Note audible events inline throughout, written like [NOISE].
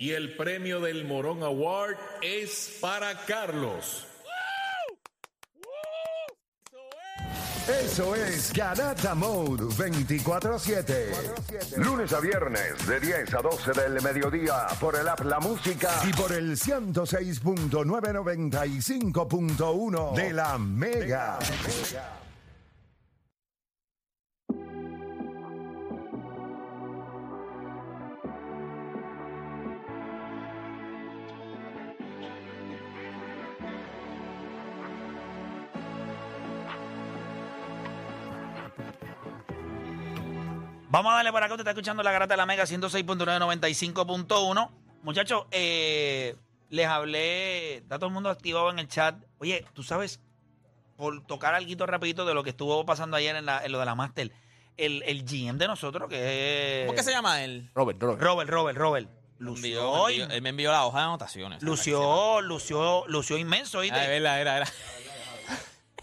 Y el premio del Morón Award es para Carlos. Eso es Garata Mode 24-7. Lunes a viernes de 10 a 12 del mediodía por el app La Música y por el 106.995.1 de la Mega. Vamos a darle para acá. Usted está escuchando la garata de la Mega 106.995.1. Muchachos, eh, les hablé. Está todo el mundo activado en el chat. Oye, tú sabes, por tocar algo rapidito de lo que estuvo pasando ayer en, la- en lo de la Master. El, el GM de nosotros, que es. ¿Cómo que se llama él? Robert, Robert. Robert, Robert, Robert. Me Lució, envió- me envió- él me envió la hoja de anotaciones. lució, lució, lució inmenso, Ah, ¿oíste? es verdad, era, era.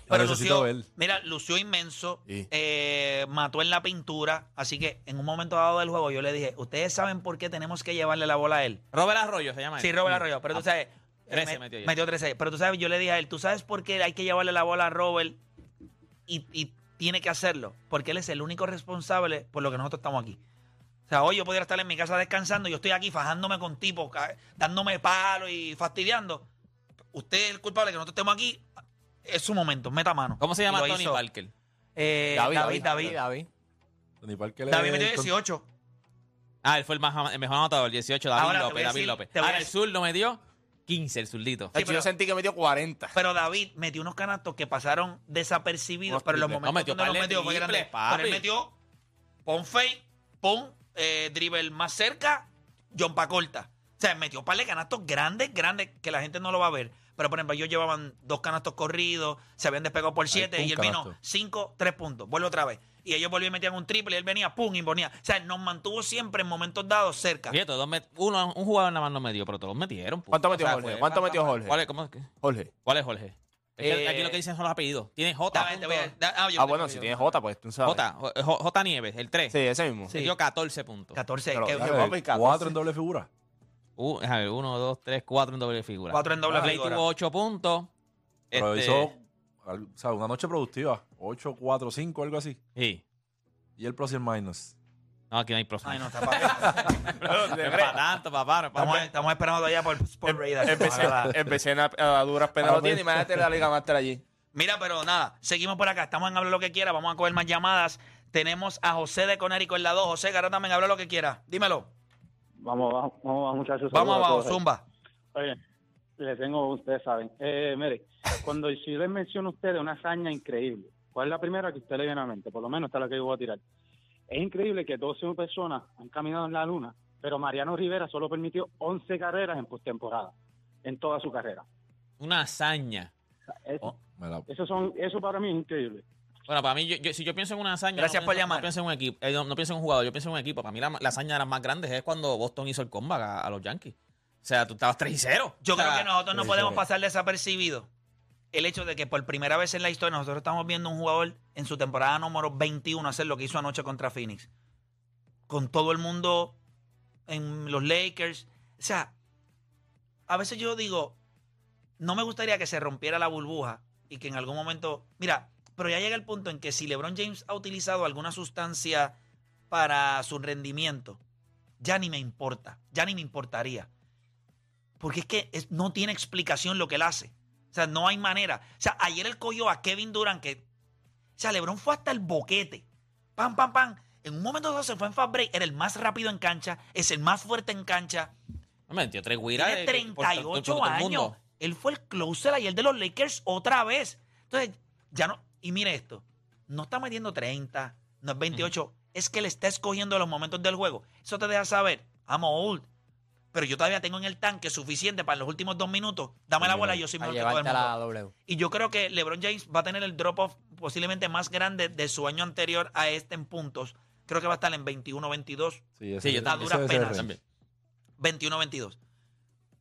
Pero lució, ver. mira, lució inmenso, Sí. eh, mató en la pintura, así que en un momento dado del juego yo le dije, ustedes saben por qué tenemos que llevarle la bola a él. Robert Arroyo se llama él. Sí, Robert Arroyo, pero tú sabes, 13 eh, metió ya. 13, pero tú sabes, yo le dije a él, tú sabes por qué hay que llevarle la bola a Robert y, y tiene que hacerlo, porque él es el único responsable por lo que nosotros estamos aquí. O sea, hoy yo podría estar en mi casa descansando, yo estoy aquí fajándome con tipos, dándome palo y fastidiando. Usted es el culpable que nosotros estemos aquí, es su momento, meta mano. ¿Cómo se llama Tony hizo. Parker? Eh, David, David. David. Tony Parker David metió el con- 18. Ah, él fue el, más, el mejor anotador, 18, David Ahora López, David decir- López. Ahora el sur lo metió 15, el zurdito. Sí, yo sentí que metió 40. Pero David metió unos canastos que pasaron desapercibidos, pero en los momentos No, metió donde los metió fue grande. Pero él metió pon fake, pon eh, dribble más cerca, John Pacorta. O sea, metió un par de canastos grandes, grandes, que la gente no lo va a ver. Pero, por ejemplo, ellos llevaban dos canastos corridos, se habían despegado por siete, y él vino cinco, tres puntos. Vuelve otra vez. Y ellos volvían y metían un triple, y él venía, pum, y ponía. O sea, nos mantuvo siempre en momentos dados cerca. Fíjate, dos met- uno, un jugador nada más no metió, pero todos metieron. punto. ¿Cuánto metió Jorge? fue ¿Cuánto metió bastante- Jorge? ¿Cuál es, cómo es que- Jorge. ¿Cuál es Jorge? Es que Eh, aquí lo que dicen son los apellidos. Tiene J. Dame, te voy a- punto- da- ah, yo Ah, tengo- bueno, si yo- tiene J, pues tú sabes. J, J, J Nieves, el 3. Sí, ese mismo. Sí. Metió 14 puntos. 14, Pero, que- dale, que- papi, 14. Cuatro en doble figura. Uh, a ver, 1, 2, 3, 4 en doble figura. cuatro en doble figura. tuvo 8 puntos. Pero Este, hizo al- o sea, una noche productiva. 8, 4, 5, algo así. Sí. Y el plus y el minus. No, aquí no hay próximo. Ay, no, está para- [LAUGHS] No es para tanto, papá. No es para Estamos, estamos esperando todavía por Sport Radar. Ojalá. Empecé a, a duras penas lo tiene. Imagínate la Liga Master allí. Mira, pero nada, seguimos por acá. Estamos en Habla lo que quiera. Vamos a coger más llamadas. Tenemos a José de Conérico en la 2. José, ahora también habla lo que quiera. Dímelo. Vamos abajo, vamos abajo, muchachos. Vamos abajo. Zumba. Oye, le tengo, ustedes saben. Eh, mire, cuando si yo les menciono a ustedes una hazaña increíble, ¿cuál es la primera que usted le viene a la mente? Por lo menos esta es la que yo voy a tirar. Es increíble que 12 personas han caminado en la luna, pero Mariano Rivera solo permitió 11 carreras en postemporada, en toda su carrera. Una hazaña. Oh. La- eso, son, eso para mí es increíble. Bueno, para mí, yo, yo- si yo pienso en una hazaña. Gracias no por pienso- llamar. No pienso en un equipo. eh, no, no pienso en un jugador, yo pienso en un equipo. Para mí, la, la hazaña de las más grandes es cuando Boston hizo el comeback a, a los Yankees. O sea, tú estabas 3 y 0. Yo O sea, creo que nosotros no podemos pasar desapercibido el hecho de que por primera vez en la historia nosotros estamos viendo un jugador en su temporada número 21 hacer lo que hizo anoche contra Phoenix. Con todo el mundo en los Lakers. O sea, a veces yo digo, no me gustaría que se rompiera la burbuja y que en algún momento, mira, pero ya llega el punto en que si LeBron James ha utilizado alguna sustancia para su rendimiento, ya ni me importa, ya ni me importaría. Porque es que es- no tiene explicación lo que él hace. O sea, no hay manera. O sea, ayer él cogió a Kevin Durant que... O sea, LeBron fue hasta el boquete. Pam, pam, pam. En un momento dado se fue en fast break. Era el más rápido en cancha. Es el más fuerte en cancha. Me metió tres guiras. Tiene eh, por- por- 38 por años. Él fue el closer ayer de los Lakers otra vez. Entonces, ya no. Y mire esto: no está metiendo 30, no es 28. Es que le está escogiendo los momentos del juego. Eso te deja saber. I'm old. Pero yo todavía tengo en el tanque suficiente para los últimos dos minutos. Dame la bola, yo soy A mejor que todo el mundo. la W. Y yo creo que LeBron James va a tener el drop-off posiblemente más grande de su año anterior a este en puntos. Creo que va a estar en 21-22. Sí, Sí, yo a duras es el penas. range. 21-22.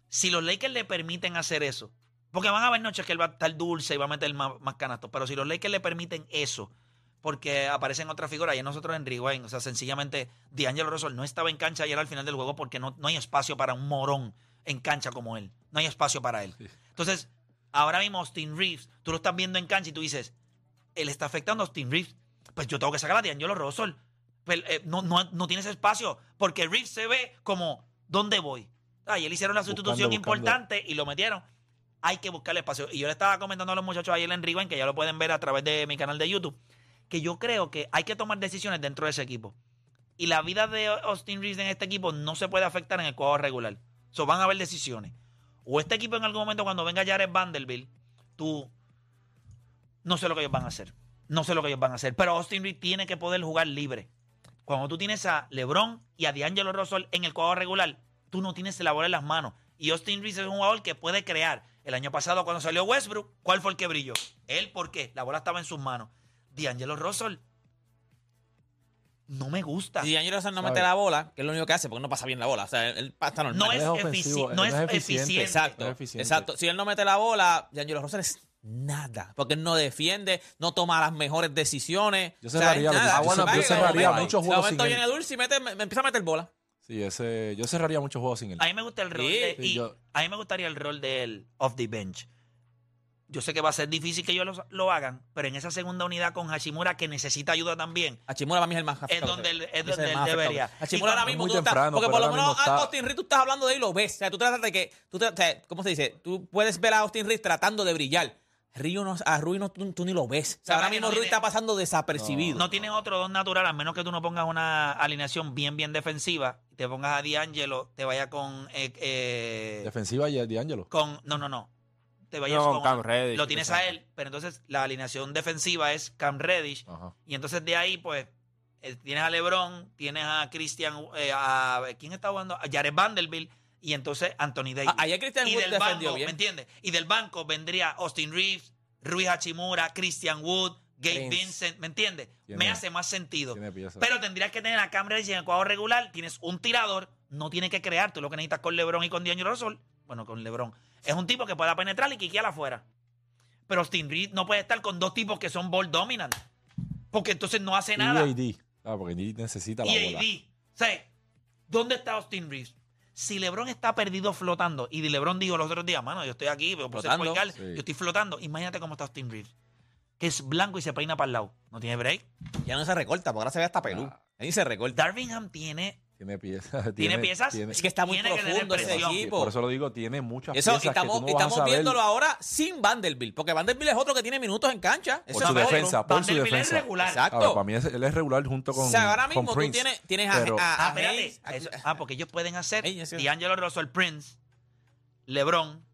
Si los Lakers le permiten hacer eso, porque van a haber noches que él va a estar dulce y va a meter más, más canastos, pero si los Lakers le permiten eso, porque aparecen otras figuras y nosotros en Rewind. O sea, sencillamente D'Angelo Russell no estaba en cancha ayer al final del juego porque no, no hay espacio para un morón en cancha como él. No hay espacio para él. Entonces, ahora mismo Austin Reeves, tú lo estás viendo en cancha y tú dices, él está afectando a Austin Reeves. Pues yo tengo que sacar a D'Angelo Russell. Pero, eh, no, no, no tienes espacio porque Reeves se ve como, ¿dónde voy? Ah, y él hicieron la sustitución Buscando, buscando. importante y lo metieron. Hay que buscarle espacio. Y yo le estaba comentando a los muchachos ayer en Rewind, que ya lo pueden ver a través de mi canal de YouTube, que yo creo que hay que tomar decisiones dentro de ese equipo. Y la vida de Austin Reeves en este equipo no se puede afectar en el juego regular. So, van a haber decisiones. O este equipo en algún momento cuando venga Jared Vanderbilt, tú no sé lo que ellos van a hacer. No sé lo que ellos van a hacer. Pero Austin Reeves tiene que poder jugar libre. Cuando tú tienes a LeBron y a D'Angelo Russell en el juego regular, tú no tienes la bola en las manos. Y Austin Reeves es un jugador que puede crear. El año pasado, cuando salió Westbrook, ¿cuál fue el que brilló? Él, ¿por qué? La bola estaba en sus manos. D'Angelo Russell no me gusta. Si D'Angelo Russell no ¿Sabe? mete la bola, que es lo único que hace, porque no pasa bien la bola. O sea, él, él está normal. No es, es efici- ofensivo, no es no es eficiente. eficiente. Exacto, No es eficiente. exacto. Si él no mete la bola, D'Angelo Russell es nada. Porque él no defiende, no toma las mejores decisiones. Yo O sea, cerraría, nada. yo Ah, bueno, cer- yo de cerraría momento- muchos de juegos momento sin él. viene Dulce y mete, me, me empieza a meter bola. Sí, ese, yo cerraría muchos juegos sin él. A mí me gusta el rol Sí, de, sí, y yo- a mí me gustaría el rol de él off the bench. Yo sé que va a ser difícil que ellos lo, lo hagan, pero en esa segunda unidad con Hashimura que necesita ayuda también, Hachimura para mí es el más es afectado. donde él, es donde él debería. Hachimura ahora mismo Muy tú estás- porque por lo menos a Austin Reed tú estás hablando de él y lo ves. O sea, tú tratas de que, tú te- o sea, ¿cómo se dice? Tú puedes ver a Austin Reed tratando de brillar. Río no, a Rui no, tú, tú ni lo ves. O sea, Ahora mismo no Rui tiene- está pasando desapercibido. No tienes otro don natural, a menos que tú no pongas una alineación bien, bien defensiva. Te pongas a D'Angelo, te vaya con. eh, eh, Defensiva y D'Angelo. con no, no, no. Te vayas No, con. Cam Reddish, lo tienes a él, pero entonces la alineación defensiva es Cam Reddish. Ajá. Y entonces de ahí, pues, eh, tienes a LeBron, tienes a Christian, eh, a, ¿quién está jugando? A Jared Vanderbilt y entonces Anthony Davis. A- ayer Christian y Wood del banco, bien. ¿me entiendes? Y del banco vendría Austin Reeves, Rui Hachimura, Christian Wood, Gabe. Vincent, ¿me entiendes? Me hace más sentido. Pero tendrías que tener a Cam Reddish en el cuadro regular, tienes un tirador, no tiene que crear, tú lo que necesitas con LeBron y con D'Angelo Russell, bueno, con LeBron, es un tipo que pueda penetrar y quiquear afuera. Pero Austin Reeves no puede estar con dos tipos que son ball dominant, porque entonces no hace Y nada. AD. Ah, porque AD necesita la Y bola. AD. O sea, ¿dónde está Austin Reeves? Si LeBron está perdido flotando, y LeBron dijo los otros días, mano, yo estoy aquí, pero por ser Flotando, sí. yo estoy flotando. Imagínate cómo está Austin Reeves. Que es blanco y se peina para el lado. No tiene break. Ya no se recorta, porque ahora se ve hasta pelú. Ah. Ahí se recorta. Darvingham tiene, Tiene piezas. ¿Tiene piezas? tiene- Es que está muy Tiene profundo ese equipo. Por eso lo digo, tiene muchas Eso, piezas y estamos, que tú no y vas a estamos saber viéndolo ahora sin Vanderbilt, porque Vanderbilt es otro que tiene minutos en cancha. Por es su defensa, por su Vanderbilt es defensa. regular. Exacto. Ahora, para mí es- él es regular junto con o sea, ahora mismo tú Prince. tienes, tienes a, Pero- a- Ah, a espérate. Hayes, a- Eso- ah, porque ellos pueden hacer D'Angelo Russell, Prince, LeBron,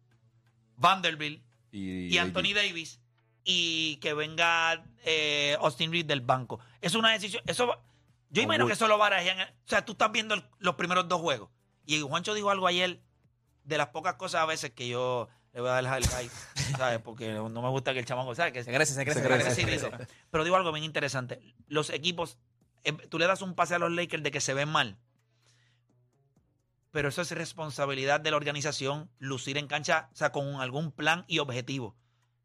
Vanderbilt y, y Anthony Davis y que venga eh, Austin Reed del banco. Es una decisión. Eso, va- yo Con imagino que eso lo barajean. O sea, tú estás viendo el- los primeros dos juegos. Y Juancho dijo algo ayer de las pocas cosas a veces que yo le voy a dar el like, [LAUGHS] ¿sabes? Porque no me gusta que el chamaco, ¿sabes? Que Se crece, se crece, Se se crece, se se crece. Pero digo algo bien interesante. Los equipos, eh, tú le das un pase a los Lakers de que se ven mal. Pero eso es responsabilidad de la organización, lucir en cancha, o sea, con algún plan y objetivo.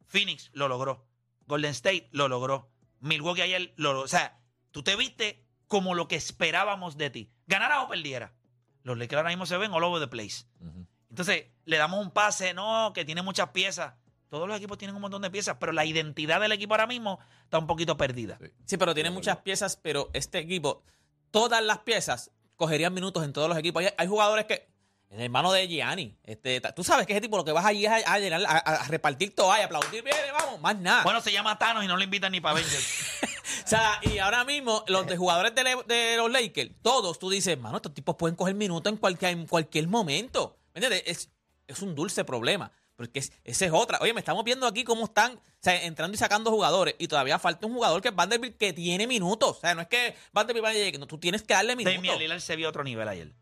Phoenix lo logró. Golden State lo logró. Milwaukee ayer lo logró. O sea, tú te viste como lo que esperábamos de ti. Ganara o perdiera. Los Lakers ahora mismo se ven all over the place. Ujú. Entonces, le damos un pase, no, que tiene muchas piezas. Todos los equipos tienen un montón de piezas, pero la identidad del equipo ahora mismo está un poquito perdida. Sí. Sí, pero tiene muchas piezas, pero este equipo, todas las piezas cogerían minutos en todos los equipos. Hay, hay jugadores que, el hermano de Gianni, este, tú sabes que ese tipo lo que vas allí es a, a llenar, a, a repartir toalla, aplaudir, viene, vamos, más nada. Bueno, se llama Thanos y no lo invitan ni para Avengers. [LAUGHS] O sea, y ahora mismo, los de jugadores de, le- de los Lakers, todos, tú dices, mano, estos tipos pueden coger minutos en cualquier, en cualquier momento. ¿Me entiendes? Es, es un dulce problema. Porque es- esa es otra. Oye, me estamos viendo aquí cómo están o sea, entrando y sacando jugadores. Y todavía falta un jugador que es Vanderbilt que tiene minutos. O sea, no es que Vanderbilt vaya a llegar, no, tú tienes que darle minutos. Damian Lillard se vio a otro nivel ayer.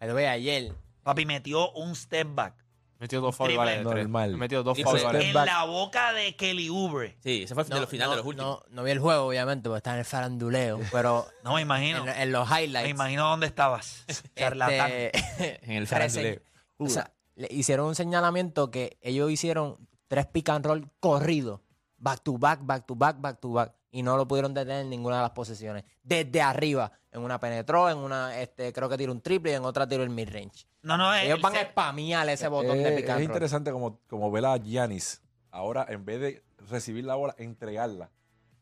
Lo ve ayer. Papi metió un step back Metió dos foul Triple. goals de tres. Normal. Metió dos Y foul fue- goals. en la boca de Kelly Oubre. Sí, ese fue el de los finales de los últimos. No, no vi el juego, obviamente, porque estaba en el faranduleo, [LAUGHS] pero No me imagino. en, en los highlights. Me imagino dónde estabas. [LAUGHS] Charlatán. este, [LAUGHS] En el faranduleo. o sea, le hicieron un señalamiento que ellos hicieron tres pick and roll corridos, back to back, back to back, back to back. y no lo pudieron detener en ninguna de las posesiones. Desde arriba, en una penetró, en una este creo que tiró un triple y en otra tiró el mid-range. No, no, Ellos van se- a spamear ese botón Eh, de es pick and roll. interesante como, como ver a Giannis ahora en vez de recibir la bola, entregarla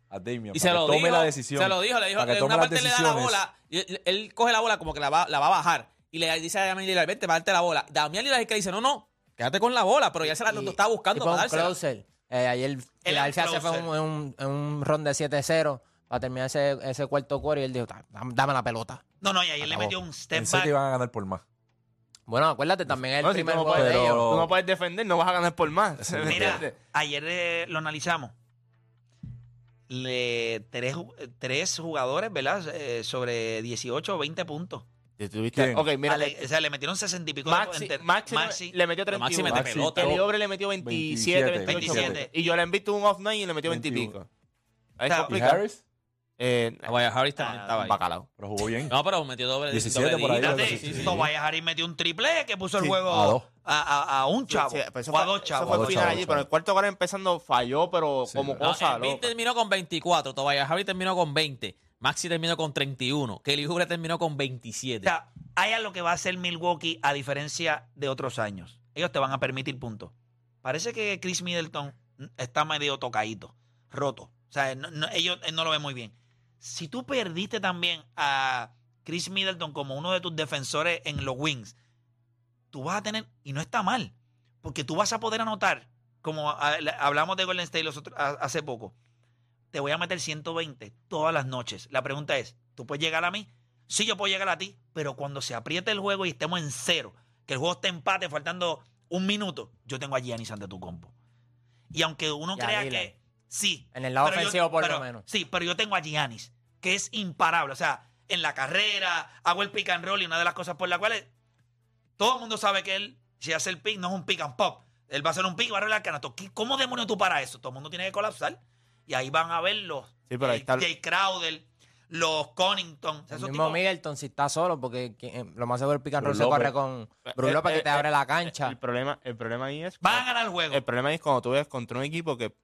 a Damian Y para se que lo tome dijo, la decisión. se lo dijo, le dijo, para que una las parte le da la bola, y él, coge la bola como que la va, la va a bajar, y le dice a Damián Lillard, vente, para darte la bola. Damián Lillard es el que dice, no, no, quédate con la bola, pero ya se la Y- estaba buscando y fue para dársela. closer. Eh, ayer Filadelfia se fue closer. en un, un, un ron de 7-0 para terminar ese, ese cuarto quarter y él dijo, "Da- dame la pelota. No, no, y ayer le Acabó. metió un step Pensé que iban a ganar por más. Bueno, acuérdate, también es el No, si tú primer no, juego puedes, de ellos. Tú no puedes defender, no vas a ganar por más. ¿me Mira, entiendes? ayer eh, lo analizamos. Le, tres, ju- tres jugadores, ¿verdad? Eh, sobre 18 o 20 puntos. Si tuviste-. Ok, mira, Ale- o sea, le metieron 60 y pico de Maxi, enter- Maxi, Maxi. le metió Pero 31. Maxi mete pelota. Kelly Oubre le metió 27, 28 27. puntos. Y Joel Embiid tuvo un off night y le metió 20 y 21. pico. Ahí O sea, ¿Y complicado. Harris? Eh, Tobias Harris también Ah, estaba ahí. bacalao. Pero jugó bien. No, pero metió doble 17 doble por ahí, Fíjate, sí, sí. Tobias Harris metió un triple que puso el juego a dos. a, a- a un chavo. Sí, pues eso o a fue- dos Eso chavos. fue A el final allí, pero el cuarto cuarto empezando falló, pero Sí, como ¿verdad? cosa No, terminó con 24, Tobias Harris terminó con 20, Maxi terminó con 31, Kelly Oubre terminó con O 27. sea, hay algo que va a hacer Milwaukee a diferencia de otros años. Ellos te van a permitir puntos. Parece que Chris Middleton está medio tocadito, roto. O sea, no- no- ellos no lo ven muy bien. Si tú perdiste también a Chris Middleton como uno de tus defensores en los wings, tú vas a tener, y no está mal, porque tú vas a poder anotar, como hablamos de Golden State los otros- hace poco, te voy a meter 120 todas las noches. La pregunta es, ¿tú puedes llegar a mí? Sí, yo puedo llegar a ti, pero cuando se apriete el juego y estemos en cero, que el juego esté empate faltando un minuto, yo tengo a Giannis ante tu compo. Y aunque uno crea que sí. En el lado pero yo- ofensivo, por pero- lo menos. Sí, pero yo tengo a Giannis, que es imparable. O sea, en la carrera, hago el pick and roll y una de las cosas por las cuales todo el mundo sabe que él, si hace el pick, no es un pick and pop. Él va a hacer un pick y va a arreglar el canasto. ¿Qué- ¿Cómo demonios tú para eso? Todo el mundo tiene que colapsar. Y ahí van a ver los Sí, pero ahí eh, está- Jay Crowder, los Connington. El mismo tipos- Middleton si está solo, porque quien- lo más seguro el pick and roll se corre con Eh, Brook López eh, que te eh, abre la cancha. El problema, el problema ahí es. Van a ganar el juego. El problema ahí es cuando tú ves contra un equipo que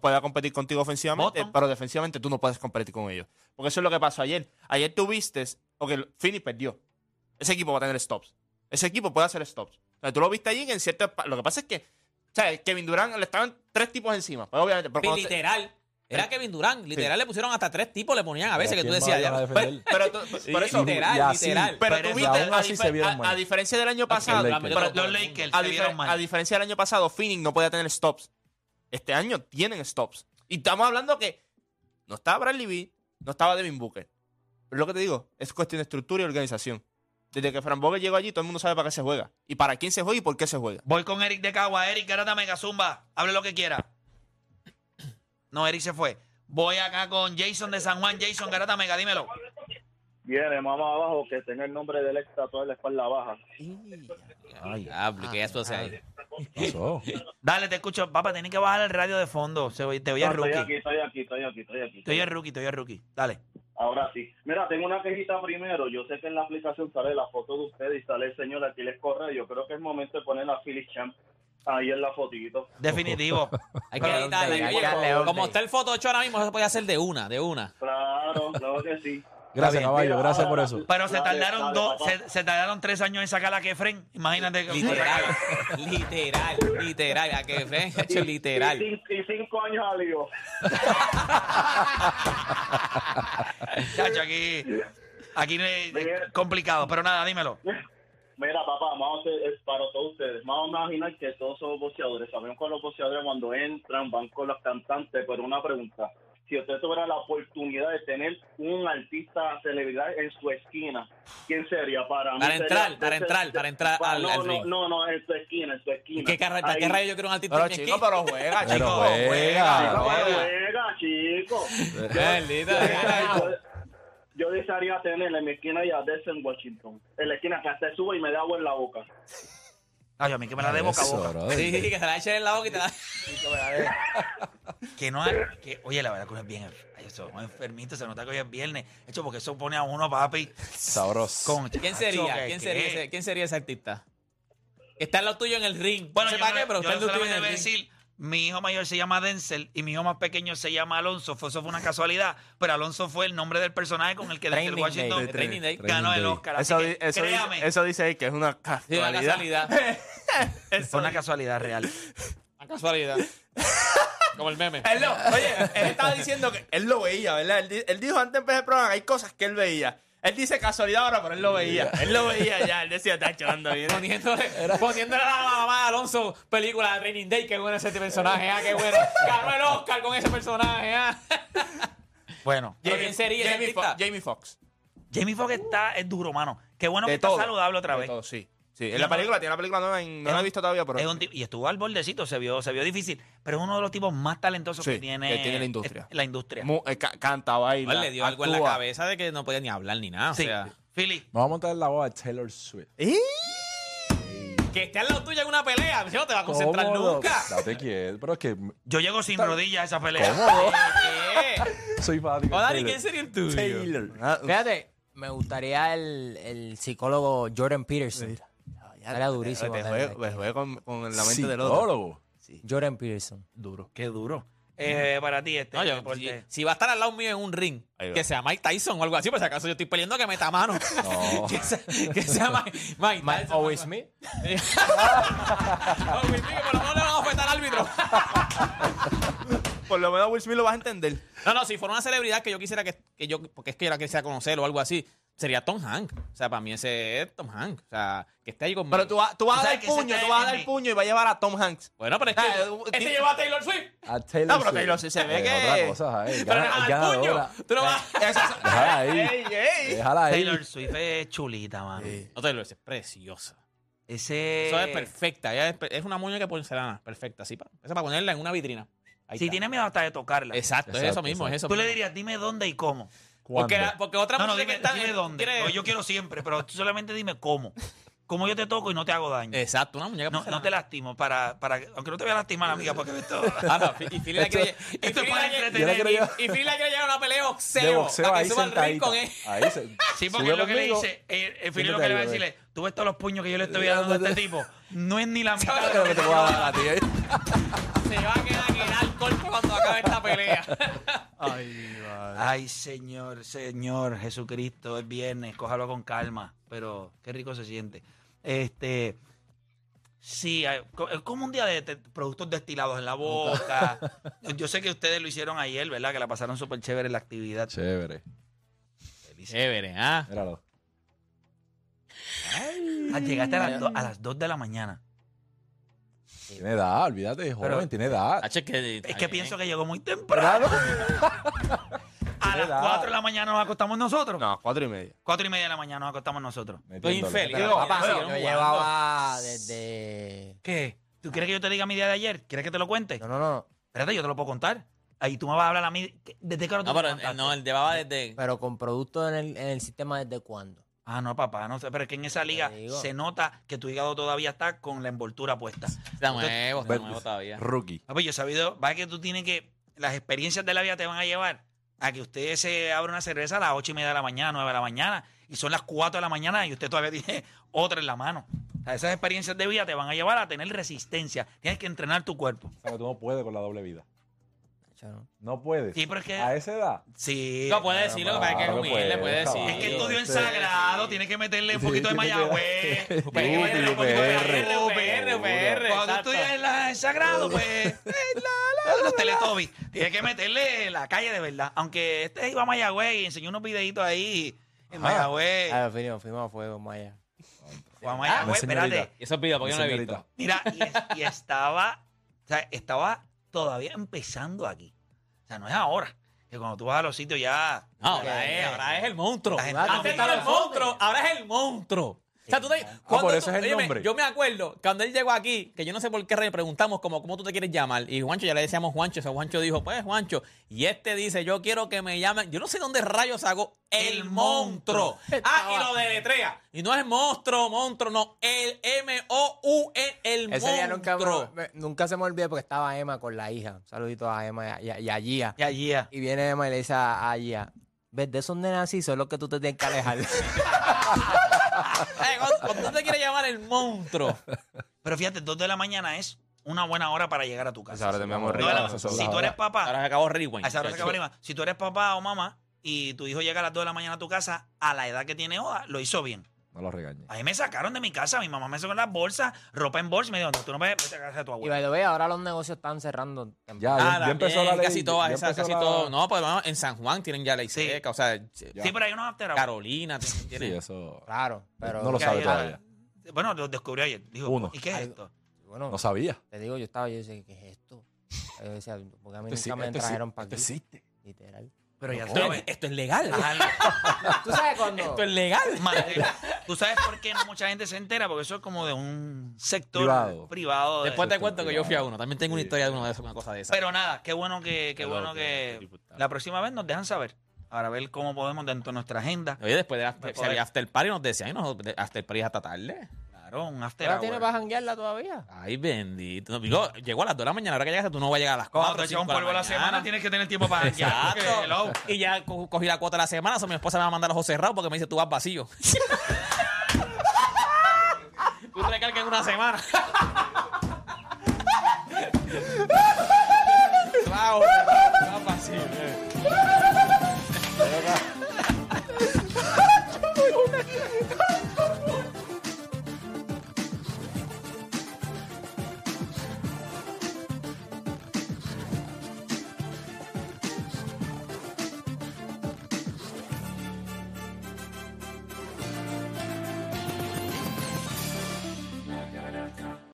pueda, competir contigo ofensivamente, Boston. pero defensivamente tú no puedes competir con ellos. Porque eso es lo que pasó ayer. Ayer tú viste, ok, Phoenix perdió. Ese equipo va a tener stops. Ese equipo puede hacer stops. O sea, tú lo viste allí en cierto... Lo que pasa es que, o sea, Kevin Durant le estaban tres tipos encima. Pues obviamente, pero literal. Era Kevin Durant. Literal le pusieron hasta tres tipos, le ponían a veces ¿Y a que tú decías. ya- pero tú- Sí, por eso, literal, así- literal. pero Pero tú viste, a, difer- diferencia del año pasado, Lakers. pero- Los Lakers a, difer- a diferencia del año pasado, Phoenix no podía tener stops. Este año tienen stops. Y estamos hablando que no estaba Bradley Beal, no estaba Devin Booker. Pero lo que te digo, es cuestión de estructura y organización. Desde que Fran Vogel llegó allí, todo el mundo sabe para qué se juega. Y para quién se juega y por qué se juega. Voy con Eric de Cagua. Eric, Garata Mega Zumba. Hable lo que quiera. No, Eric se fue. Voy acá con Jason de San Juan. Jason, Garata Mega, dímelo. Viene, mamá abajo, que tenga el nombre del ex tatuado en la espalda baja. Ay, ¿qué eso hace ahí? ¿qué pasó? Dale, te escucho. Papá, tienes que bajar el radio de fondo. Se te oye No, estoy rookie. aquí, estoy aquí, estoy aquí, estoy aquí. Te oye rookie, te oye rookie. Dale. Ahora sí. Mira, tengo una quejita primero. Yo sé que en la aplicación sale la foto de usted y sale el señor aquí les corre. Yo creo que es momento de poner la Philly Champ ahí en la fotito. Definitivo. [LAUGHS] Hay que darle como- está el foto hecho ahora mismo, se puede hacer de una, de una. Claro, claro que sí. Gracias, bien. caballo. Mira, Gracias por eso. Pero se tardaron dale, dos, se, se tardaron tres años en sacar a Kefren. Imagínate. que- Literal, literal, literal. A que ven, [LAUGHS] hecho literal. Y, cin- y cinco años al lío. [LAUGHS] Chacho, aquí, aquí no es- es complicado. Pero nada, dímelo. Mira, papá, vamos a hacer, es para todos ustedes. Vamos a imaginar que todos somos boxeadores. Sabemos que los boxeadores cuando entran van con los cantantes, pero una pregunta. Si usted tuviera la oportunidad de tener un artista celebridad en su esquina, ¿quién sería para mí? Para sería- entrar, para entrar, para entrar al- no, al no, ring. No, no, en su esquina, en su esquina. ¿Qué, carra- ¿Para qué rayo yo quiero un artista Pero en chico, esquina? pero juega, Pero chico. juega. Juega. juega, chico. Maldita sea. Yo, yo desearía tener en mi esquina ya Denzel Washington. En la esquina que hasta sube y me da agua en la boca. Ay, a mí que me la de boca a boca. brother. Sí, que se la echen en la boca y te la... [LAUGHS] Que no hay, que, oye, la verdad que uno es bien ay, eso, un enfermito, se nota que hoy es viernes. Hecho, porque eso pone a uno, papi, Sabroso. con ¿Quién sería? que- ¿Quién sería, ese, ¿quién sería ese artista? Está en lo tuyo en el ring. Bueno, no sé yo, para no- qué, pero yo está en lo tuyo solamente en el voy a ring. decir mi hijo mayor se llama Denzel y mi hijo más pequeño se llama Alonso. Fue, eso fue una casualidad, pero Alonso fue el nombre del personaje con el que Denzel Washington Day. Day. ganó el. Oscar. Eso, que, di- eso, dice, créame, eso dice ahí que es una Sí, una casualidad. casualidad. [LAUGHS] fue una casualidad real. Una casualidad. Como el meme. Él lo- oye, él estaba diciendo que él lo veía, ¿verdad? Él, él dijo antes de empezar el programa que hay cosas que él veía. Él dice casualidad ahora, pero él lo veía. Él lo veía ya. Él decía, está echando bien. Poniéndole, poniéndole a la mamá de Alonso película de Training Day. Qué bueno ese personaje, ah, qué bueno. Ganó el Oscar con ese personaje, ah. Bueno, Pero ¿quién sería Jamie, Foxx. Jamie Foxx está, es duro, mano. Qué bueno que está saludable otra De vez. todo, sí. Sí, en la película, tiene una película nueva, en- no Es la he visto todavía, pero Es un tipo- y estuvo al bordecito, se vio, se vio difícil, pero es uno de los tipos más talentosos Sí, que tiene, que tiene la industria. La industria. mu- eh, ca- canta, baila, Igual le dio algo en la actúa. cabeza de que no podía ni hablar ni nada. sí. O sea, Philly, Me voy a montar en la voz de Taylor Swift. ¿Eh? que esté al lado tuyo en una pelea, no te va a concentrar Cómodo. nunca. Date quieto. Pero es que yo llego sin rodillas a esa pelea. cómodo. ¿Qué? [LAUGHS] Soy fanático. de O Dani, Taylor. ¿quién sería el tuyo? Taylor. Ah, Fíjate, me gustaría el, el psicólogo Jordan Peterson. Era durísimo. Te me juego con, con la mente del otro. Psicólogo. Jordan Peterson. Duro. Qué duro. Eh, para ti, este No, yo- si, si va a estar al lado mío en un ring, que sea Mike Tyson o algo así, por si acaso yo estoy peleando que meta mano. [LAUGHS] No. [LAUGHS] que, sea, que sea Mike, Mike Tyson. Owen Smith. [LAUGHS] Oh, Will Smith, por lo menos le vamos a afectar al árbitro. Por lo menos Will Smith lo vas a entender. No, no, si fuera una celebridad que yo quisiera que, que yo, porque es que yo la quisiera conocer o algo así, sería Tom Hanks. O sea, para mí ese es Tom Hanks. O sea, que esté ahí conmigo. Pero tú, vas- tú vas a dar ese puño, tú vas a dar mi- puño y va a llevar a Tom Hanks. Bueno, pero es que Ah, este lleva a Taylor Swift. A Taylor No, pero Swift. Taylor Swift se ve Es que- Otra cosa, eh. Pero Gana- no al puño. ganadora. Tú no vas. Déjala ahí. Ey, ey. Déjala ahí. Taylor Swift es chulita, mano. No, Taylor Swift es preciosa. Ese. Eso es perfecta. Ella es, es una muñeca porcelana. Perfecta. Así para, esa para ponerla en una vitrina. Ahí Si está. tiene miedo hasta de tocarla. Exacto, es eso mismo, es eso. Tú le dirías, dime dónde y cómo. ¿Cuándo? Porque, la- porque otra No, no, dime, está- dime dónde. tiene- No, yo quiero siempre, pero tú solamente dime cómo. Cómo yo te toco y no te hago daño. Exacto, una muñeca No, no te lastimo, para, para, aunque no te voy a lastimar, amiga, porque esto... [LAUGHS] Ah, no, y Philly la quiere lle- y esto es Philly para la quiere- entretener. Yo la quiero llevar- y Philly la quiere llevar a una pelea de boxeo. de boxeo para que ahí suba al ring sentadita. con él. Ahí se, [LAUGHS] Sí, porque sube es lo que le conmigo. dice, el, el lo que le va a ahí, decirle, tú ves todos los puños que yo le estoy [LAUGHS] dando a este tipo, no es ni la mitad de Creo que te voy a dar a ti, eh. Se va a quedar en el alcohol cuando acabe esta pelea. Ay, señor, señor Jesucristo, es viernes, cójalo con calma, pero qué rico se siente. Este, sí, es como un día de, productos destilados en la boca. Yo sé que ustedes lo hicieron ayer, ¿verdad? Que la pasaron súper chévere en la actividad. Chévere. Chévere, ¿ah? Míralo. Ah, llegaste a las, do- a las 2 de la mañana. Tiene edad, olvídate, joven, Pero- tiene edad. Hacho, es que, Es que pienso que llegó muy temprano. [LAUGHS] A las edad. 4 de la mañana nos acostamos nosotros. No, cuatro y media. 4 y media de la mañana nos acostamos nosotros. Metiéndole. infeliz. Papá, pero- Yo llevaba desde. ¿Qué? ¿Tú quieres que yo te diga mi día de ayer? ¿Quieres que te lo cuente? No, no, no. Espérate, yo te lo puedo contar. Ahí tú me vas a hablar a mí. ¿Desde qué hora tú No, te pero levantaste? no, él llevaba desde. Pero con productos en el, en el sistema desde cuándo. Ah, no, papá, no sé. Pero es que en esa liga digo. se nota que tu hígado todavía está con la envoltura puesta. Está nuevo, está nuevo todavía. Rookie. Papi, yo he sabido, va que tú tienes que. Las experiencias de la vida te van a llevar a que usted se abra una cerveza a las ocho y media de la mañana, 9 de la mañana, y son las 4 de la mañana y usted todavía [LAUGHS] tiene otra en la mano. O sea, esas experiencias de vida te van a llevar a tener resistencia. Tienes que entrenar tu cuerpo. O sea, que tú no puedes con la doble vida. No. Puedes. Sí, pero es que. A esa edad. Sí. No puede decirlo, lo que pasa es que es Claro, humilde, puede decir. Es que estudió en Sí. Sagrado, tiene que meterle un poquito de tiene que- Mayagüez. UPR, Tiene que meterle un poquito de UPR. UPR, UPR. Cuando tú exacto. estudias en, la- en Sagrado, pues, [LAUGHS] eh, la- la- los Teletubbies. Tienes que meterle la calle de verdad. Aunque este iba a Mayagüez y enseñó unos videitos ahí en Mayagüez. Ah, fuimos, fuimos a fuego, Maya. Fue a Mayagüez, Una señorita. espérate. Y esos videos, porque yo no lo he Señorita. visto. Mira, y, es- y estaba, o sea, estaba todavía empezando aquí. O sea, no es ahora. Que cuando tú vas a los sitios ya. No, ahora es, ahora es el monstruo. Antes era el monstruo, ahora es el monstruo. O sea, tú te, cuando por eso tú- es el óyeme, nombre. Yo me acuerdo cuando él llegó aquí, que yo no sé por qué le preguntamos como cómo tú te quieres llamar. Y Juancho, ya le decíamos Juancho. O sea, Juancho dijo, pues Juancho. Y este dice, yo quiero que me llamen. Yo no sé dónde rayos hago el, El monstruo. monstruo. Ah, y lo deletrea. Y no es monstruo, monstruo, no. El M-O-U-N, el Ese día nunca, monstruo. me- nunca se me olvidó porque estaba Emma con la hija. Un saludito a Emma y a, y a- y a Gia. Y allí ya. Y viene Emma y le dice a, a Gia, ves, de esos nenas así son los que tú te tienes que alejar. [LAUGHS] Eh, cuando tú te quieres llamar el monstruo. Pero fíjate, 2 de la mañana es una buena hora para llegar a tu Esa casa. hora de memoria. Esas son si las tú eres horas. papá, Ahora se acabó Rewind. a esa hora se acaba prima. Si tú eres papá o mamá y tu hijo llega a las 2 de la mañana a tu casa, a la edad que tiene Oda, lo hizo bien. No lo regañes. A mí me sacaron de mi casa, mi mamá me sacó las bolsas, ropa en bolsa y me dijo, no, tú no ves, vete a casa de tu Y abuela. by the way, ahora los negocios están cerrando. Ya, ya, Ah, ya empezó la ley. casi todas, empezó casi la- todo. No, pues vamos, en San Juan tienen ya ley Sí. seca, o sea, Sí, pero hay unos after. Carolina tienen. Sí, eso. Claro, pero. No lo sabe todavía. Bueno, lo descubrí ayer. Dijo, Uno. ¿y qué es esto? Bueno, No sabía. te digo, yo estaba, yo decía, ¿qué es esto? Yo decía, porque a mí Este nunca sí- me este sí- trajeron para este aquí. existe. Literal. Pero ya Esto, sabes. es, esto es legal. [LAUGHS] ¿Tú sabes cuando? Esto es legal. [LAUGHS] ¿Tú sabes por qué no mucha gente se entera? Porque eso es como de un sector Privado. privado. de- Después te cuento que yo fui a uno. También tengo una Sí. historia de uno de esas, una cosa de esa. Pero nada, qué bueno que, qué Qué bueno que la próxima vez nos dejan saber. Para ver cómo podemos dentro de nuestra agenda. Oye, después de after, Me si había after party, nos decían, no, de- after party hasta tarde. Claro, un after tienes para janguearla todavía? Ay, bendito. No, digo, llegó a las 2 de la mañana, ahora que llegaste tú no vas a llegar a las 4. Cuando un polvo a la, semana tienes que tener tiempo para [LAUGHS] janguear. y ya cogí la cuota de la semana, o mi esposa me va a mandar los ojos cerrados porque me dice tú vas vacío. [LAUGHS] tú recargas en una semana. [LAUGHS] wow.